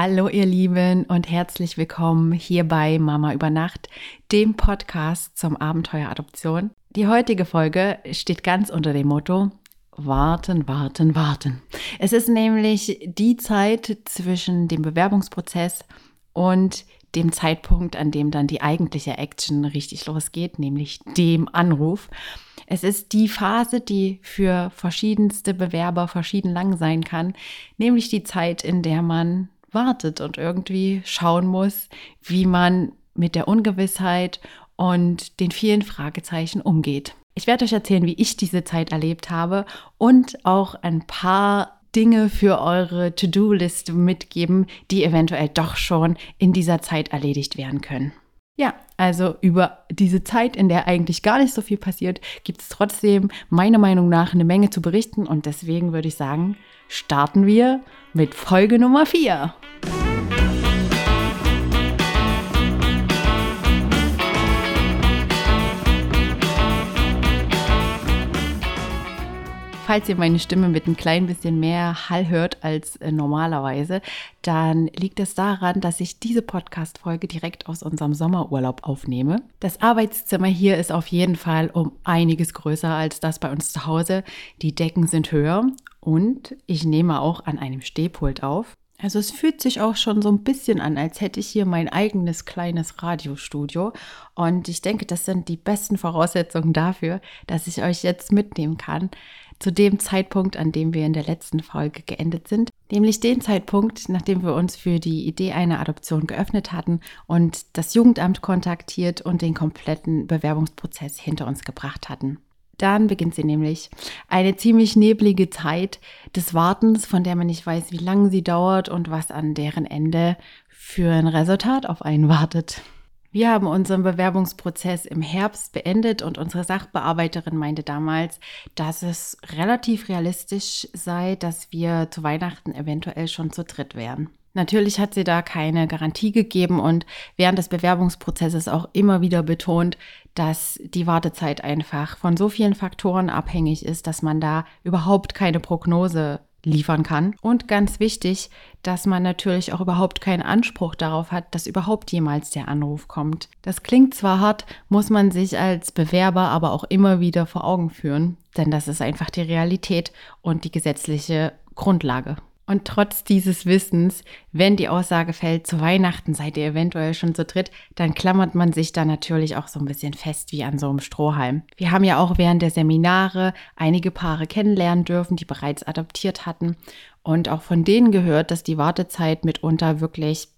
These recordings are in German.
Hallo ihr Lieben und herzlich willkommen hier bei Mama über Nacht, dem Podcast zum Abenteuer Adoption. Die heutige Folge steht ganz unter dem Motto Warten, warten, warten. Es ist nämlich die Zeit zwischen dem Bewerbungsprozess und dem Zeitpunkt, an dem dann die eigentliche Action richtig losgeht, nämlich dem Anruf. Es ist die Phase, die für verschiedenste Bewerber verschieden lang sein kann, nämlich die Zeit, in der man wartet und irgendwie schauen muss, wie man mit der Ungewissheit und den vielen Fragezeichen umgeht. Ich werde euch erzählen, wie ich diese Zeit erlebt habe und auch ein paar Dinge für eure To-Do-Liste mitgeben, die eventuell doch schon in dieser Zeit erledigt werden können. Ja, also über diese Zeit, in der eigentlich gar nicht so viel passiert, gibt es trotzdem meiner Meinung nach eine Menge zu berichten und deswegen würde ich sagen, starten wir mit Folge Nummer 4. Falls ihr meine Stimme mit ein klein bisschen mehr Hall hört als äh, normalerweise, dann liegt es daran, dass ich diese Podcast-Folge direkt aus unserem Sommerurlaub aufnehme. Das Arbeitszimmer hier ist auf jeden Fall um einiges größer als das bei uns zu Hause. Die Decken sind höher und ich nehme auch an einem Stehpult auf. Also es fühlt sich auch schon so ein bisschen an, als hätte ich hier mein eigenes kleines Radiostudio. Und ich denke, das sind die besten Voraussetzungen dafür, dass ich euch jetzt mitnehmen kann, zu dem Zeitpunkt, an dem wir in der letzten Folge geendet sind, nämlich den Zeitpunkt, nachdem wir uns für die Idee einer Adoption geöffnet hatten und das Jugendamt kontaktiert und den kompletten Bewerbungsprozess hinter uns gebracht hatten. Dann beginnt sie nämlich eine ziemlich neblige Zeit des Wartens, von der man nicht weiß, wie lange sie dauert und was an deren Ende für ein Resultat auf einen wartet. Wir haben unseren Bewerbungsprozess im Herbst beendet und unsere Sachbearbeiterin meinte damals, dass es relativ realistisch sei, dass wir zu Weihnachten eventuell schon zu dritt wären. Natürlich hat sie da keine Garantie gegeben und während des Bewerbungsprozesses auch immer wieder betont, dass die Wartezeit einfach von so vielen Faktoren abhängig ist, dass man da überhaupt keine Prognose liefern kann. Und ganz wichtig, dass man natürlich auch überhaupt keinen Anspruch darauf hat, dass überhaupt jemals der Anruf kommt. Das klingt zwar hart, muss man sich als Bewerber aber auch immer wieder vor Augen führen, denn das ist einfach die Realität und die gesetzliche Grundlage. Und trotz dieses Wissens, wenn die Aussage fällt, zu Weihnachten seid ihr eventuell schon zu dritt, dann klammert man sich da natürlich auch so ein bisschen fest wie an so einem Strohhalm. Wir haben ja auch während der Seminare einige Paare kennenlernen dürfen, die bereits adoptiert hatten und auch von denen gehört, dass die Wartezeit mitunter wirklich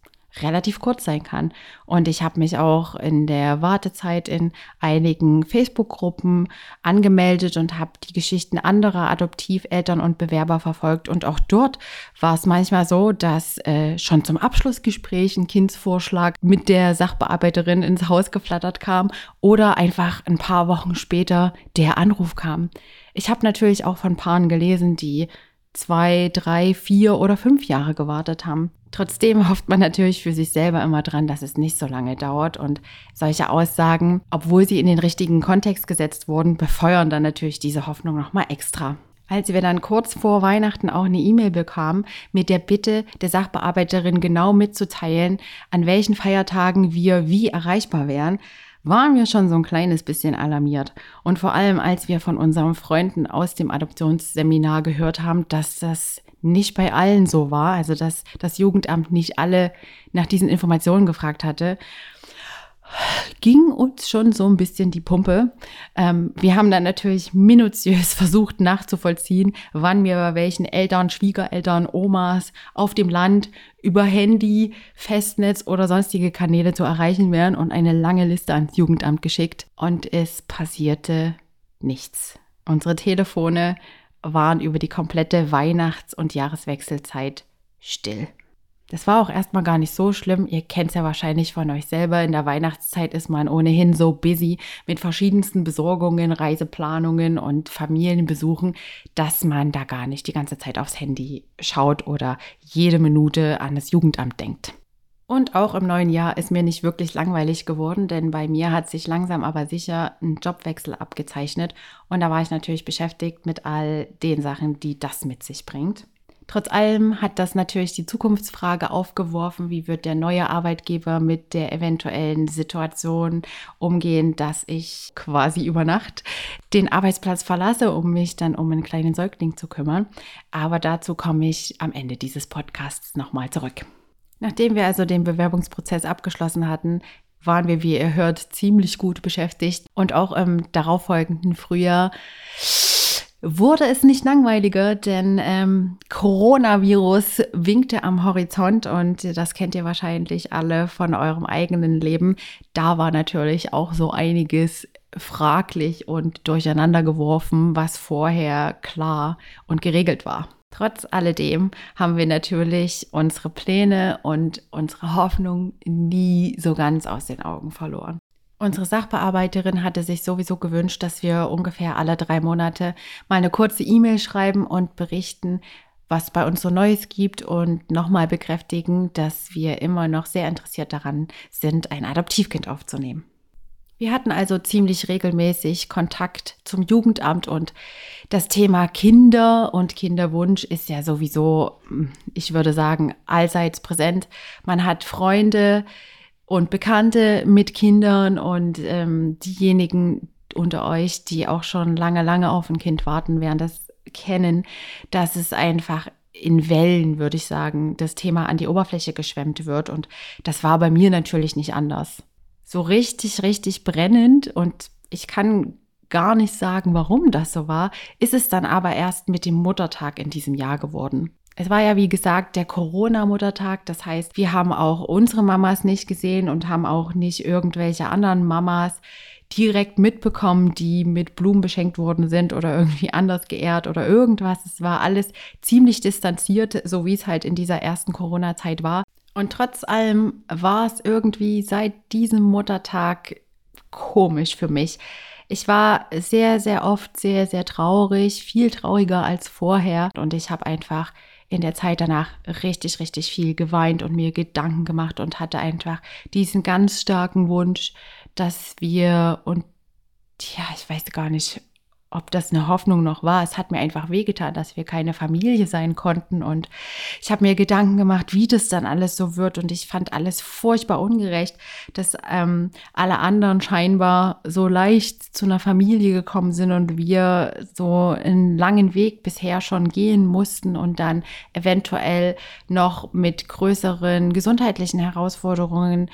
relativ kurz sein kann. Und ich habe mich auch in der Wartezeit in einigen Facebook-Gruppen angemeldet und habe die Geschichten anderer Adoptiveltern und Bewerber verfolgt. Und auch dort war es manchmal so, dass äh, schon zum Abschlussgespräch ein Kindsvorschlag mit der Sachbearbeiterin ins Haus geflattert kam oder einfach ein paar Wochen später der Anruf kam. Ich habe natürlich auch von Paaren gelesen, die zwei, drei, vier oder fünf Jahre gewartet haben. Trotzdem hofft man natürlich für sich selber immer dran, dass es nicht so lange dauert und solche Aussagen, obwohl sie in den richtigen Kontext gesetzt wurden, befeuern dann natürlich diese Hoffnung nochmal extra. Als wir dann kurz vor Weihnachten auch eine E-Mail bekamen mit der Bitte der Sachbearbeiterin genau mitzuteilen, an welchen Feiertagen wir wie erreichbar wären, waren wir schon so ein kleines bisschen alarmiert. Und vor allem, als wir von unseren Freunden aus dem Adoptionsseminar gehört haben, dass das nicht bei allen so war, also dass das Jugendamt nicht alle nach diesen Informationen gefragt hatte, ging uns schon so ein bisschen die Pumpe. Ähm, wir haben dann natürlich minutiös versucht nachzuvollziehen, wann wir bei welchen Eltern, Schwiegereltern, Omas auf dem Land über Handy, Festnetz oder sonstige Kanäle zu erreichen wären und eine lange Liste ans Jugendamt geschickt. Und es passierte nichts. Unsere Telefone waren über die komplette Weihnachts- und Jahreswechselzeit still. Das war auch erstmal gar nicht so schlimm. Ihr kennt es ja wahrscheinlich von euch selber. In der Weihnachtszeit ist man ohnehin so busy mit verschiedensten Besorgungen, Reiseplanungen und Familienbesuchen, dass man da gar nicht die ganze Zeit aufs Handy schaut oder jede Minute an das Jugendamt denkt. Und auch im neuen Jahr ist mir nicht wirklich langweilig geworden, denn bei mir hat sich langsam aber sicher ein Jobwechsel abgezeichnet und da war ich natürlich beschäftigt mit all den Sachen, die das mit sich bringt. Trotz allem hat das natürlich die Zukunftsfrage aufgeworfen, wie wird der neue Arbeitgeber mit der eventuellen Situation umgehen, dass ich quasi über Nacht den Arbeitsplatz verlasse, um mich dann um einen kleinen Säugling zu kümmern. Aber dazu komme ich am Ende dieses Podcasts nochmal zurück. Nachdem wir also den Bewerbungsprozess abgeschlossen hatten, waren wir, wie ihr hört, ziemlich gut beschäftigt. Und auch im darauffolgenden Frühjahr wurde es nicht langweiliger, denn ähm, Coronavirus winkte am Horizont und das kennt ihr wahrscheinlich alle von eurem eigenen Leben. Da war natürlich auch so einiges fraglich und durcheinander geworfen, was vorher klar und geregelt war. Trotz alledem haben wir natürlich unsere Pläne und unsere Hoffnung nie so ganz aus den Augen verloren. Unsere Sachbearbeiterin hatte sich sowieso gewünscht, dass wir ungefähr alle drei Monate mal eine kurze E-Mail schreiben und berichten, was bei uns so Neues gibt und nochmal bekräftigen, dass wir immer noch sehr interessiert daran sind, ein Adoptivkind aufzunehmen. Wir hatten also ziemlich regelmäßig Kontakt zum Jugendamt und das Thema Kinder und Kinderwunsch ist ja sowieso, ich würde sagen, allseits präsent. Man hat Freunde, und Bekannte mit Kindern und ähm, diejenigen unter euch, die auch schon lange, lange auf ein Kind warten, werden das kennen, dass es einfach in Wellen, würde ich sagen, das Thema an die Oberfläche geschwemmt wird. Und das war bei mir natürlich nicht anders. So richtig, richtig brennend und ich kann gar nicht sagen, warum das so war, ist es dann aber erst mit dem Muttertag in diesem Jahr geworden. Es war ja, wie gesagt, der Corona-Muttertag. Das heißt, wir haben auch unsere Mamas nicht gesehen und haben auch nicht irgendwelche anderen Mamas direkt mitbekommen, die mit Blumen beschenkt worden sind oder irgendwie anders geehrt oder irgendwas. Es war alles ziemlich distanziert, so wie es halt in dieser ersten Corona-Zeit war. Und trotz allem war es irgendwie seit diesem Muttertag komisch für mich. Ich war sehr, sehr oft sehr, sehr traurig, viel trauriger als vorher. Und ich habe einfach in der Zeit danach richtig, richtig viel geweint und mir Gedanken gemacht und hatte einfach diesen ganz starken Wunsch, dass wir und ja, ich weiß gar nicht, ob das eine Hoffnung noch war. Es hat mir einfach wehgetan, dass wir keine Familie sein konnten. Und ich habe mir Gedanken gemacht, wie das dann alles so wird. Und ich fand alles furchtbar ungerecht, dass ähm, alle anderen scheinbar so leicht zu einer Familie gekommen sind und wir so einen langen Weg bisher schon gehen mussten und dann eventuell noch mit größeren gesundheitlichen Herausforderungen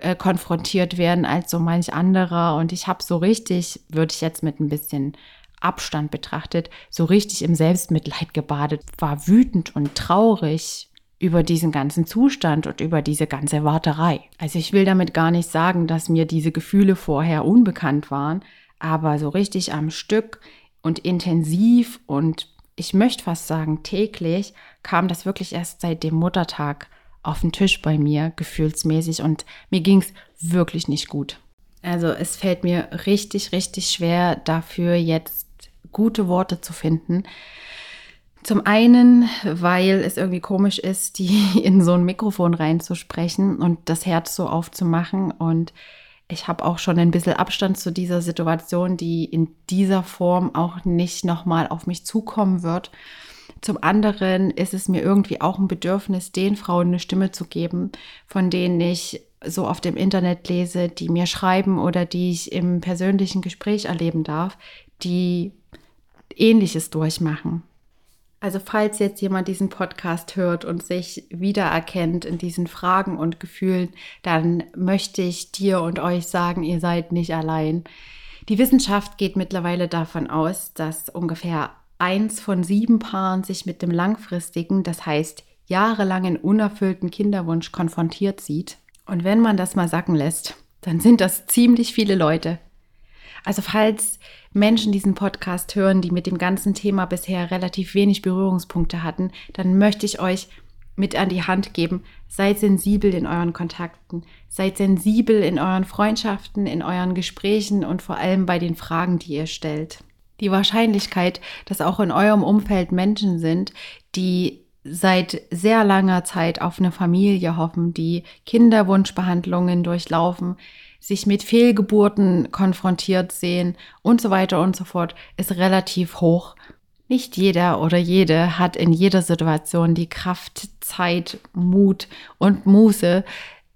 äh, konfrontiert werden als so manch anderer. Und ich habe so richtig, würde ich jetzt mit ein bisschen Abstand betrachtet, so richtig im Selbstmitleid gebadet, war wütend und traurig über diesen ganzen Zustand und über diese ganze Warterei. Also ich will damit gar nicht sagen, dass mir diese Gefühle vorher unbekannt waren, aber so richtig am Stück und intensiv und ich möchte fast sagen täglich kam das wirklich erst seit dem Muttertag auf den Tisch bei mir, gefühlsmäßig und mir ging es wirklich nicht gut. Also es fällt mir richtig, richtig schwer dafür jetzt gute Worte zu finden. Zum einen, weil es irgendwie komisch ist, die in so ein Mikrofon reinzusprechen und das Herz so aufzumachen. Und ich habe auch schon ein bisschen Abstand zu dieser Situation, die in dieser Form auch nicht nochmal auf mich zukommen wird. Zum anderen ist es mir irgendwie auch ein Bedürfnis, den Frauen eine Stimme zu geben, von denen ich so auf dem Internet lese, die mir schreiben oder die ich im persönlichen Gespräch erleben darf, die ähnliches durchmachen. Also falls jetzt jemand diesen Podcast hört und sich wiedererkennt in diesen Fragen und Gefühlen, dann möchte ich dir und euch sagen, ihr seid nicht allein. Die Wissenschaft geht mittlerweile davon aus, dass ungefähr eins von sieben Paaren sich mit dem langfristigen, das heißt jahrelangen unerfüllten Kinderwunsch konfrontiert sieht. Und wenn man das mal sacken lässt, dann sind das ziemlich viele Leute. Also falls Menschen diesen Podcast hören, die mit dem ganzen Thema bisher relativ wenig Berührungspunkte hatten, dann möchte ich euch mit an die Hand geben, seid sensibel in euren Kontakten, seid sensibel in euren Freundschaften, in euren Gesprächen und vor allem bei den Fragen, die ihr stellt. Die Wahrscheinlichkeit, dass auch in eurem Umfeld Menschen sind, die seit sehr langer Zeit auf eine Familie hoffen, die Kinderwunschbehandlungen durchlaufen, sich mit Fehlgeburten konfrontiert sehen und so weiter und so fort, ist relativ hoch. Nicht jeder oder jede hat in jeder Situation die Kraft, Zeit, Mut und Muße,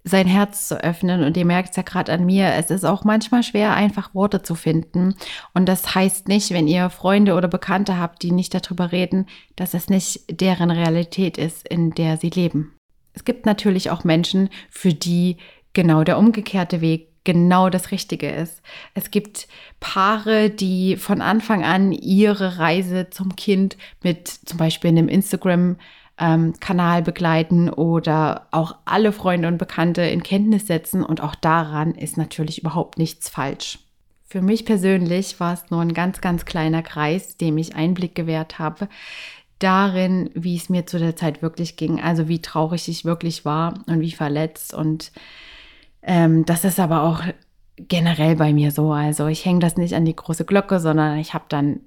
sein Herz zu öffnen. Und ihr merkt es ja gerade an mir, es ist auch manchmal schwer, einfach Worte zu finden. Und das heißt nicht, wenn ihr Freunde oder Bekannte habt, die nicht darüber reden, dass es nicht deren Realität ist, in der sie leben. Es gibt natürlich auch Menschen, für die genau der umgekehrte Weg genau das Richtige ist. Es gibt Paare, die von Anfang an ihre Reise zum Kind mit zum Beispiel einem Instagram ähm, Kanal begleiten oder auch alle Freunde und Bekannte in Kenntnis setzen. Und auch daran ist natürlich überhaupt nichts falsch. Für mich persönlich war es nur ein ganz, ganz kleiner Kreis, dem ich Einblick gewährt habe darin, wie es mir zu der Zeit wirklich ging, also wie traurig ich wirklich war und wie verletzt. Und ähm, das ist aber auch generell bei mir so. Also ich hänge das nicht an die große Glocke, sondern ich habe dann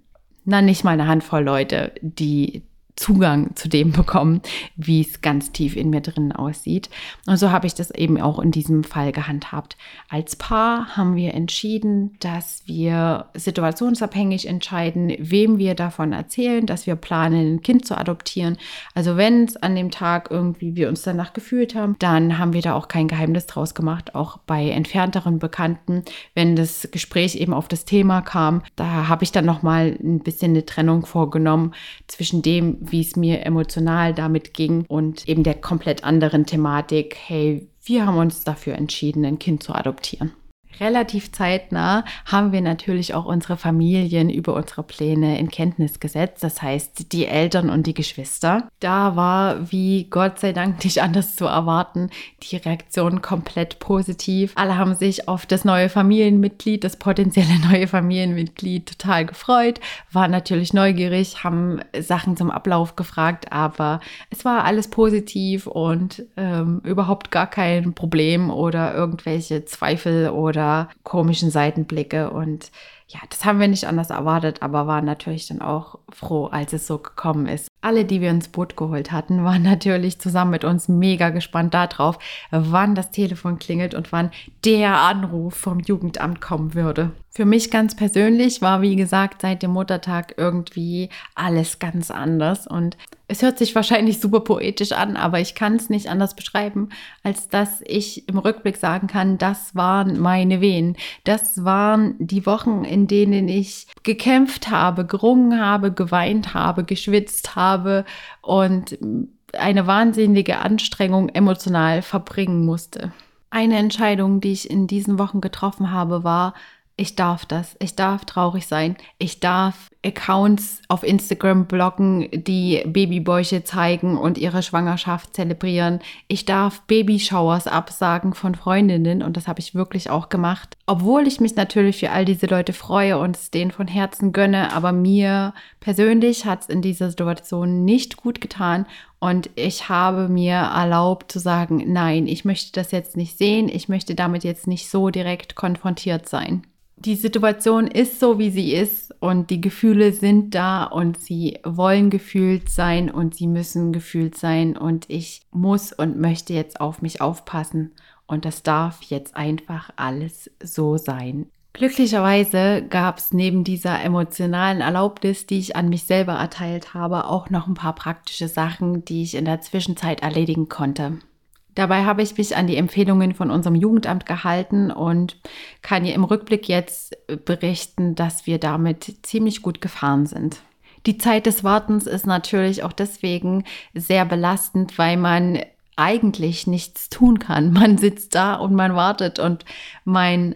na nicht mal eine Handvoll Leute, die Zugang zu dem bekommen, wie es ganz tief in mir drin aussieht. Und so habe ich das eben auch in diesem Fall gehandhabt. Als Paar haben wir entschieden, dass wir situationsabhängig entscheiden, wem wir davon erzählen, dass wir planen, ein Kind zu adoptieren. Also wenn es an dem Tag irgendwie wir uns danach gefühlt haben, dann haben wir da auch kein Geheimnis draus gemacht, auch bei entfernteren Bekannten, wenn das Gespräch eben auf das Thema kam, da habe ich dann noch mal ein bisschen eine Trennung vorgenommen zwischen dem, wie es mir emotional damit ging und eben der komplett anderen Thematik, hey, wir haben uns dafür entschieden, ein Kind zu adoptieren. Relativ zeitnah haben wir natürlich auch unsere Familien über unsere Pläne in Kenntnis gesetzt. Das heißt, die Eltern und die Geschwister. Da war, wie Gott sei Dank nicht anders zu erwarten, die Reaktion komplett positiv. Alle haben sich auf das neue Familienmitglied, das potenzielle neue Familienmitglied total gefreut, waren natürlich neugierig, haben Sachen zum Ablauf gefragt, aber es war alles positiv und ähm, überhaupt gar kein Problem oder irgendwelche Zweifel oder oder komischen Seitenblicke. Und ja, das haben wir nicht anders erwartet, aber waren natürlich dann auch froh, als es so gekommen ist. Alle, die wir ins Boot geholt hatten, waren natürlich zusammen mit uns mega gespannt darauf, wann das Telefon klingelt und wann der Anruf vom Jugendamt kommen würde. Für mich ganz persönlich war, wie gesagt, seit dem Muttertag irgendwie alles ganz anders und es hört sich wahrscheinlich super poetisch an, aber ich kann es nicht anders beschreiben, als dass ich im Rückblick sagen kann, das waren meine Wehen. Das waren die Wochen, in denen ich gekämpft habe, gerungen habe, geweint habe, geschwitzt habe und eine wahnsinnige Anstrengung emotional verbringen musste. Eine Entscheidung, die ich in diesen Wochen getroffen habe, war, ich darf das. Ich darf traurig sein. Ich darf Accounts auf Instagram blocken, die Babybäuche zeigen und ihre Schwangerschaft zelebrieren. Ich darf Babyshowers absagen von Freundinnen und das habe ich wirklich auch gemacht. Obwohl ich mich natürlich für all diese Leute freue und es denen von Herzen gönne, aber mir persönlich hat es in dieser Situation nicht gut getan und ich habe mir erlaubt zu sagen, nein, ich möchte das jetzt nicht sehen, ich möchte damit jetzt nicht so direkt konfrontiert sein die Situation ist so, wie sie ist und die Gefühle sind da und sie wollen gefühlt sein und sie müssen gefühlt sein und ich muss und möchte jetzt auf mich aufpassen und das darf jetzt einfach alles so sein. Glücklicherweise gab es neben dieser emotionalen Erlaubnis, die ich an mich selber erteilt habe, auch noch ein paar praktische Sachen, die ich in der Zwischenzeit erledigen konnte. Dabei habe ich mich an die Empfehlungen von unserem Jugendamt gehalten und kann ihr im Rückblick jetzt berichten, dass wir damit ziemlich gut gefahren sind. Die Zeit des Wartens ist natürlich auch deswegen sehr belastend, weil man eigentlich nichts tun kann. Man sitzt da und man wartet und mein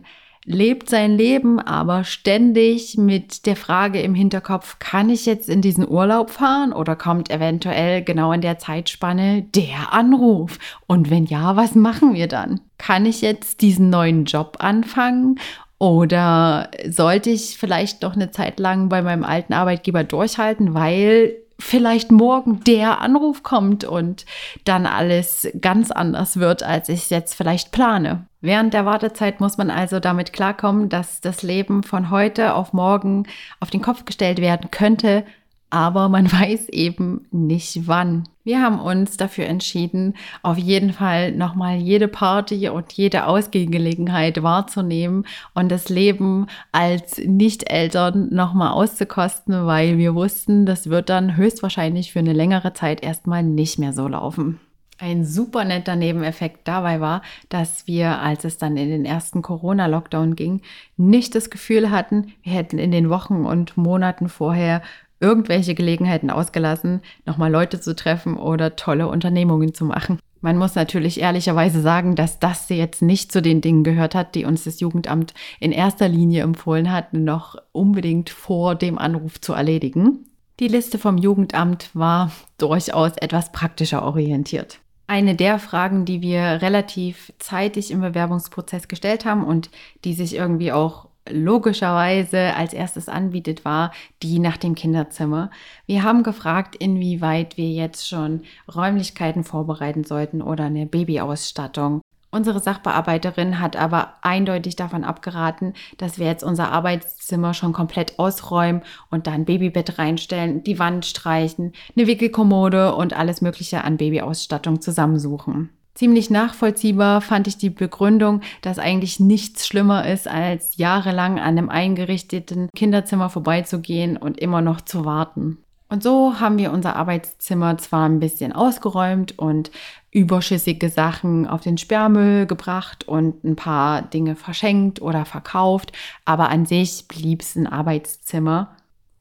lebt sein Leben aber ständig mit der Frage im Hinterkopf, kann ich jetzt in diesen Urlaub fahren oder kommt eventuell genau in der Zeitspanne der Anruf? Und wenn ja, was machen wir dann? Kann ich jetzt diesen neuen Job anfangen oder sollte ich vielleicht noch eine Zeit lang bei meinem alten Arbeitgeber durchhalten, weil vielleicht morgen der Anruf kommt und dann alles ganz anders wird, als ich es jetzt vielleicht plane. Während der Wartezeit muss man also damit klarkommen, dass das Leben von heute auf morgen auf den Kopf gestellt werden könnte aber man weiß eben nicht wann. Wir haben uns dafür entschieden, auf jeden Fall nochmal jede Party und jede Ausgehgelegenheit wahrzunehmen und das Leben als Nicht-Eltern nochmal auszukosten, weil wir wussten, das wird dann höchstwahrscheinlich für eine längere Zeit erstmal nicht mehr so laufen. Ein super netter Nebeneffekt dabei war, dass wir, als es dann in den ersten Corona-Lockdown ging, nicht das Gefühl hatten, wir hätten in den Wochen und Monaten vorher irgendwelche Gelegenheiten ausgelassen, nochmal Leute zu treffen oder tolle Unternehmungen zu machen. Man muss natürlich ehrlicherweise sagen, dass das jetzt nicht zu den Dingen gehört hat, die uns das Jugendamt in erster Linie empfohlen hat, noch unbedingt vor dem Anruf zu erledigen. Die Liste vom Jugendamt war durchaus etwas praktischer orientiert. Eine der Fragen, die wir relativ zeitig im Bewerbungsprozess gestellt haben und die sich irgendwie auch logischerweise als erstes anbietet, war die nach dem Kinderzimmer. Wir haben gefragt, inwieweit wir jetzt schon Räumlichkeiten vorbereiten sollten oder eine Babyausstattung. Unsere Sachbearbeiterin hat aber eindeutig davon abgeraten, dass wir jetzt unser Arbeitszimmer schon komplett ausräumen und da ein Babybett reinstellen, die Wand streichen, eine Wickelkommode und alles Mögliche an Babyausstattung zusammensuchen. Ziemlich nachvollziehbar fand ich die Begründung, dass eigentlich nichts schlimmer ist, als jahrelang an einem eingerichteten Kinderzimmer vorbeizugehen und immer noch zu warten. Und so haben wir unser Arbeitszimmer zwar ein bisschen ausgeräumt und überschüssige Sachen auf den Sperrmüll gebracht und ein paar Dinge verschenkt oder verkauft, aber an sich blieb es ein Arbeitszimmer.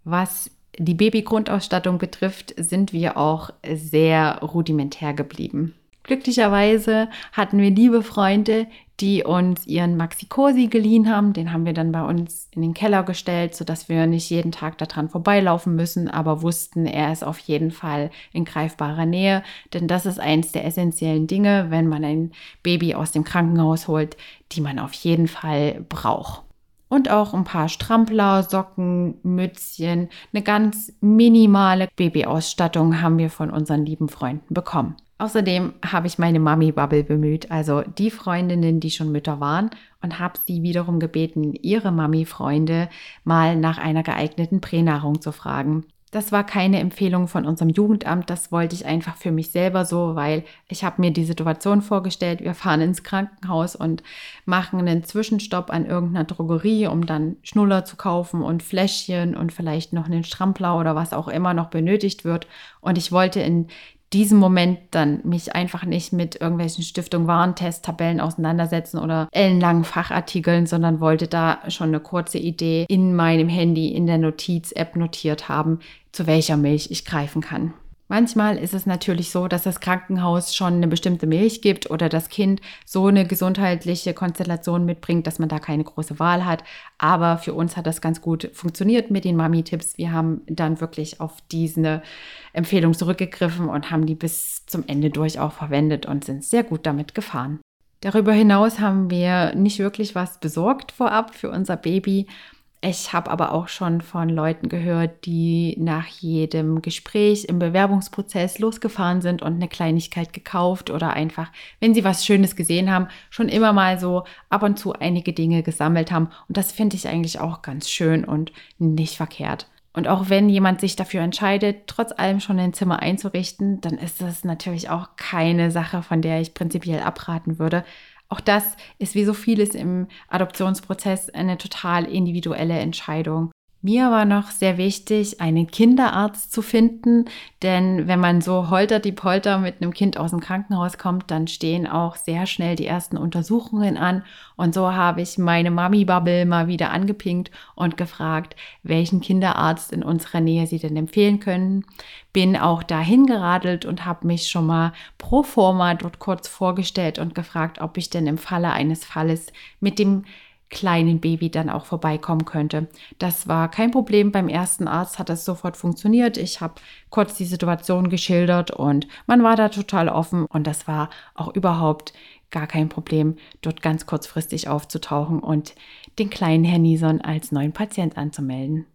Was die Babygrundausstattung betrifft, sind wir auch sehr rudimentär geblieben. Glücklicherweise hatten wir liebe Freunde, die uns ihren Maxi Cosi geliehen haben. Den haben wir dann bei uns in den Keller gestellt, sodass wir nicht jeden Tag daran vorbeilaufen müssen, aber wussten, er ist auf jeden Fall in greifbarer Nähe. Denn das ist eins der essentiellen Dinge, wenn man ein Baby aus dem Krankenhaus holt, die man auf jeden Fall braucht. Und auch ein paar Strampler, Socken, Mützchen, eine ganz minimale Babyausstattung haben wir von unseren lieben Freunden bekommen. Außerdem habe ich meine Mami-Bubble bemüht, also die Freundinnen, die schon Mütter waren, und habe sie wiederum gebeten, ihre Mami-Freunde mal nach einer geeigneten Pränahrung zu fragen. Das war keine Empfehlung von unserem Jugendamt, das wollte ich einfach für mich selber so, weil ich habe mir die Situation vorgestellt, wir fahren ins Krankenhaus und machen einen Zwischenstopp an irgendeiner Drogerie, um dann Schnuller zu kaufen und Fläschchen und vielleicht noch einen Strampler oder was auch immer noch benötigt wird. Und ich wollte in diesem Moment dann mich einfach nicht mit irgendwelchen Stiftung Warentest-Tabellen auseinandersetzen oder ellenlangen Fachartikeln, sondern wollte da schon eine kurze Idee in meinem Handy in der Notiz-App notiert haben, zu welcher Milch ich greifen kann. Manchmal ist es natürlich so, dass das Krankenhaus schon eine bestimmte Milch gibt oder das Kind so eine gesundheitliche Konstellation mitbringt, dass man da keine große Wahl hat. Aber für uns hat das ganz gut funktioniert mit den Mami-Tipps. Wir haben dann wirklich auf diese Empfehlung zurückgegriffen und haben die bis zum Ende durch auch verwendet und sind sehr gut damit gefahren. Darüber hinaus haben wir nicht wirklich was besorgt vorab für unser Baby. Ich habe aber auch schon von Leuten gehört, die nach jedem Gespräch im Bewerbungsprozess losgefahren sind und eine Kleinigkeit gekauft oder einfach, wenn sie was Schönes gesehen haben, schon immer mal so ab und zu einige Dinge gesammelt haben. Und das finde ich eigentlich auch ganz schön und nicht verkehrt. Und auch wenn jemand sich dafür entscheidet, trotz allem schon ein Zimmer einzurichten, dann ist das natürlich auch keine Sache, von der ich prinzipiell abraten würde. Auch das ist wie so vieles im Adoptionsprozess eine total individuelle Entscheidung. Mir war noch sehr wichtig, einen Kinderarzt zu finden, denn wenn man so holter die Polter mit einem Kind aus dem Krankenhaus kommt, dann stehen auch sehr schnell die ersten Untersuchungen an. Und so habe ich meine Mami-Bubble mal wieder angepinkt und gefragt, welchen Kinderarzt in unserer Nähe sie denn empfehlen können. Bin auch dahin geradelt und habe mich schon mal pro forma dort kurz vorgestellt und gefragt, ob ich denn im Falle eines Falles mit dem kleinen Baby dann auch vorbeikommen könnte. Das war kein Problem. Beim ersten Arzt hat das sofort funktioniert. Ich habe kurz die Situation geschildert und man war da total offen und das war auch überhaupt gar kein Problem, dort ganz kurzfristig aufzutauchen und den kleinen Herrn Nison als neuen Patient anzumelden.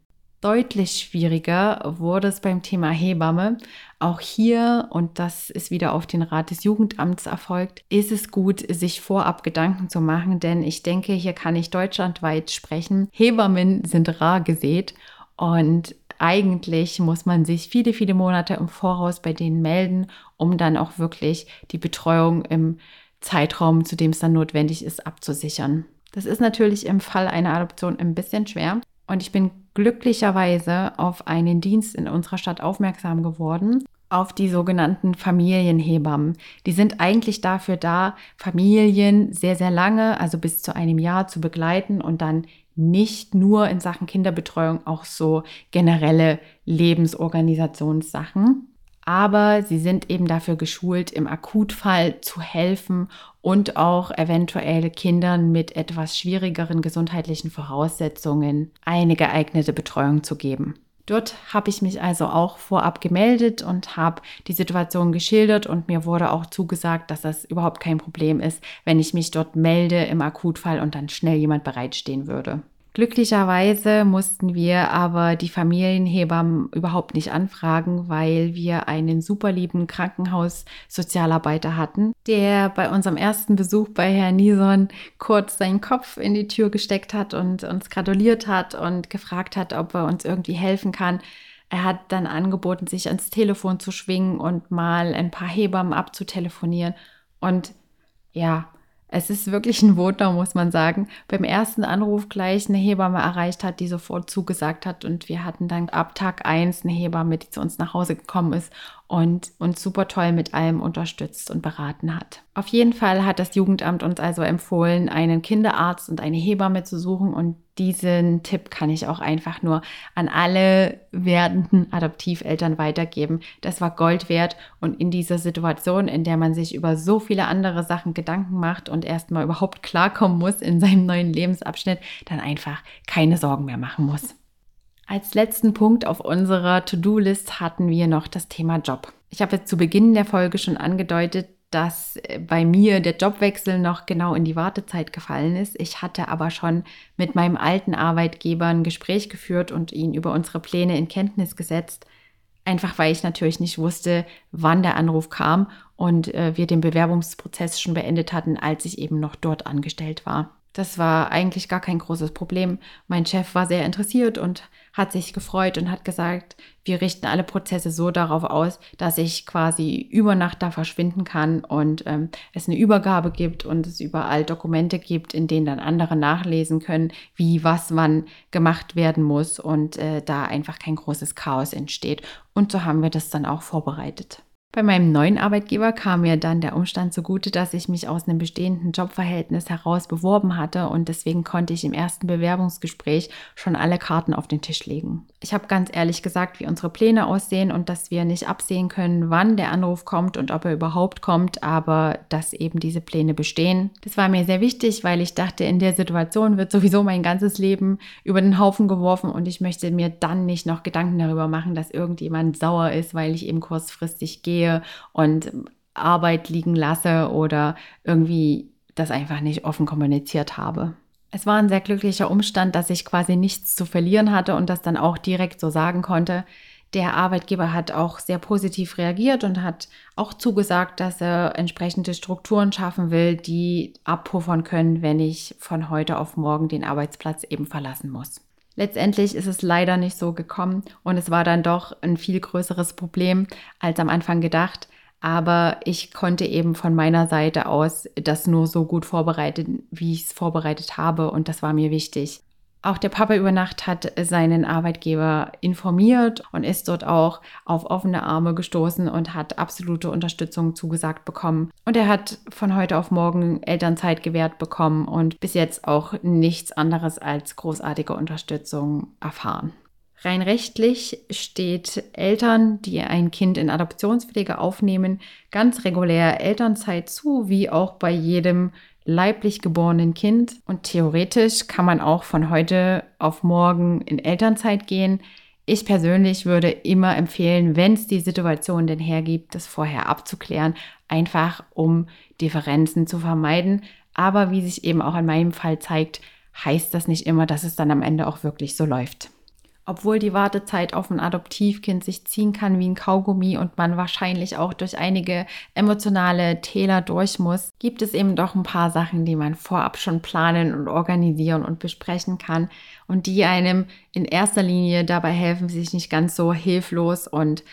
Deutlich schwieriger wurde es beim Thema Hebamme. Auch hier, und das ist wieder auf den Rat des Jugendamts erfolgt, ist es gut, sich vorab Gedanken zu machen, denn ich denke, hier kann ich deutschlandweit sprechen. Hebammen sind rar gesät und eigentlich muss man sich viele, viele Monate im Voraus bei denen melden, um dann auch wirklich die Betreuung im Zeitraum, zu dem es dann notwendig ist, abzusichern. Das ist natürlich im Fall einer Adoption ein bisschen schwer. Und ich bin glücklicherweise auf einen Dienst in unserer Stadt aufmerksam geworden, auf die sogenannten Familienhebammen. Die sind eigentlich dafür da, Familien sehr, sehr lange, also bis zu einem Jahr zu begleiten und dann nicht nur in Sachen Kinderbetreuung, auch so generelle Lebensorganisationssachen. Aber sie sind eben dafür geschult, im Akutfall zu helfen und auch eventuell Kindern mit etwas schwierigeren gesundheitlichen Voraussetzungen eine geeignete Betreuung zu geben. Dort habe ich mich also auch vorab gemeldet und habe die Situation geschildert und mir wurde auch zugesagt, dass das überhaupt kein Problem ist, wenn ich mich dort melde im Akutfall und dann schnell jemand bereitstehen würde. Glücklicherweise mussten wir aber die Familienhebammen überhaupt nicht anfragen, weil wir einen super lieben Krankenhaussozialarbeiter hatten, der bei unserem ersten Besuch bei Herrn Nison kurz seinen Kopf in die Tür gesteckt hat und uns gratuliert hat und gefragt hat, ob er uns irgendwie helfen kann. Er hat dann angeboten, sich ans Telefon zu schwingen und mal ein paar Hebammen abzutelefonieren. Und ja, es ist wirklich ein Wunder, muss man sagen. Beim ersten Anruf gleich eine Hebamme erreicht hat, die sofort zugesagt hat. Und wir hatten dann ab Tag 1 eine Hebamme, die zu uns nach Hause gekommen ist und uns super toll mit allem unterstützt und beraten hat. Auf jeden Fall hat das Jugendamt uns also empfohlen, einen Kinderarzt und eine Hebamme zu suchen und diesen Tipp kann ich auch einfach nur an alle werdenden Adoptiveltern weitergeben. Das war Gold wert und in dieser Situation, in der man sich über so viele andere Sachen Gedanken macht und erstmal überhaupt klarkommen muss in seinem neuen Lebensabschnitt, dann einfach keine Sorgen mehr machen muss. Als letzten Punkt auf unserer To-Do-List hatten wir noch das Thema Job. Ich habe jetzt zu Beginn der Folge schon angedeutet, dass äh, bei mir der Jobwechsel noch genau in die Wartezeit gefallen ist. Ich hatte aber schon mit meinem alten Arbeitgeber ein Gespräch geführt und ihn über unsere Pläne in Kenntnis gesetzt. Einfach weil ich natürlich nicht wusste, wann der Anruf kam und äh, wir den Bewerbungsprozess schon beendet hatten, als ich eben noch dort angestellt war. Das war eigentlich gar kein großes Problem. Mein Chef war sehr interessiert und hat sich gefreut und hat gesagt, wir richten alle Prozesse so darauf aus, dass ich quasi über Nacht da verschwinden kann und ähm, es eine Übergabe gibt und es überall Dokumente gibt, in denen dann andere nachlesen können, wie was wann gemacht werden muss und äh, da einfach kein großes Chaos entsteht. Und so haben wir das dann auch vorbereitet. Bei meinem neuen Arbeitgeber kam mir dann der Umstand zugute, dass ich mich aus einem bestehenden Jobverhältnis heraus beworben hatte und deswegen konnte ich im ersten Bewerbungsgespräch schon alle Karten auf den Tisch legen. Ich habe ganz ehrlich gesagt, wie unsere Pläne aussehen und dass wir nicht absehen können, wann der Anruf kommt und ob er überhaupt kommt, aber dass eben diese Pläne bestehen. Das war mir sehr wichtig, weil ich dachte, in der Situation wird sowieso mein ganzes Leben über den Haufen geworfen und ich möchte mir dann nicht noch Gedanken darüber machen, dass irgendjemand sauer ist, weil ich eben kurzfristig gehe gehe und Arbeit liegen lasse oder irgendwie das einfach nicht offen kommuniziert habe. Es war ein sehr glücklicher Umstand, dass ich quasi nichts zu verlieren hatte und das dann auch direkt so sagen konnte. Der Arbeitgeber hat auch sehr positiv reagiert und hat auch zugesagt, dass er entsprechende Strukturen schaffen will, die abpuffern können, wenn ich von heute auf morgen den Arbeitsplatz eben verlassen muss. Letztendlich ist es leider nicht so gekommen und es war dann doch ein viel größeres Problem als am Anfang gedacht. Aber ich konnte eben von meiner Seite aus das nur so gut vorbereiten, wie ich es vorbereitet habe und das war mir wichtig. Auch der Papa über Nacht hat seinen Arbeitgeber informiert und ist dort auch auf offene Arme gestoßen und hat absolute Unterstützung zugesagt bekommen. Und er hat von heute auf morgen Elternzeit gewährt bekommen und bis jetzt auch nichts anderes als großartige Unterstützung erfahren. Rein rechtlich steht Eltern, die ein Kind in Adoptionspflege aufnehmen, ganz regulär Elternzeit zu, wie auch bei jedem leiblich geborenen Kind. Und theoretisch kann man auch von heute auf morgen in Elternzeit gehen. Ich persönlich würde immer empfehlen, wenn es die Situation denn hergibt, das vorher abzuklären, einfach um Differenzen zu vermeiden. Aber wie sich eben auch in meinem Fall zeigt, heißt das nicht immer, dass es dann am Ende auch wirklich so läuft. Obwohl die Wartezeit auf ein Adoptivkind sich ziehen kann wie ein Kaugummi und man wahrscheinlich auch durch einige emotionale Täler durch muss, gibt es eben doch ein paar Sachen, die man vorab schon planen und organisieren und besprechen kann und die einem in erster Linie dabei helfen, sich nicht ganz so hilflos und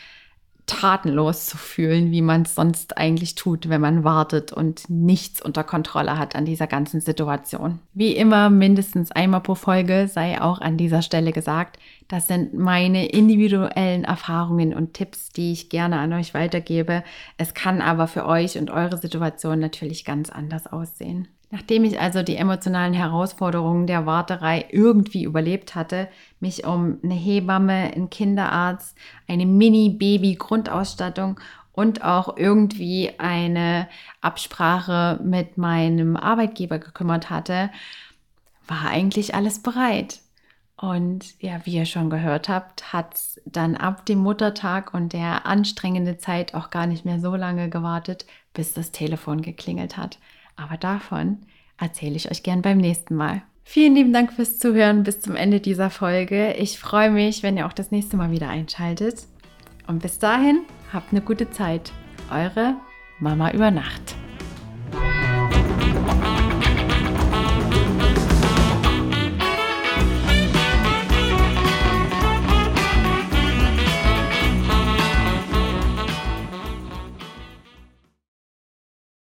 tatenlos zu fühlen, wie man es sonst eigentlich tut, wenn man wartet und nichts unter Kontrolle hat an dieser ganzen Situation. Wie immer, mindestens einmal pro Folge sei auch an dieser Stelle gesagt, das sind meine individuellen Erfahrungen und Tipps, die ich gerne an euch weitergebe. Es kann aber für euch und eure Situation natürlich ganz anders aussehen. Nachdem ich also die emotionalen Herausforderungen der Warterei irgendwie überlebt hatte, mich um eine Hebamme, einen Kinderarzt, eine Mini-Baby-Grundausstattung und auch irgendwie eine Absprache mit meinem Arbeitgeber gekümmert hatte, war eigentlich alles bereit. Und ja, wie ihr schon gehört habt, hat es dann ab dem Muttertag und der anstrengenden Zeit auch gar nicht mehr so lange gewartet, bis das Telefon geklingelt hat. Aber davon erzähle ich euch gern beim nächsten Mal. Vielen lieben Dank fürs Zuhören bis zum Ende dieser Folge. Ich freue mich, wenn ihr auch das nächste Mal wieder einschaltet. Und bis dahin, habt eine gute Zeit. Eure Mama über Nacht.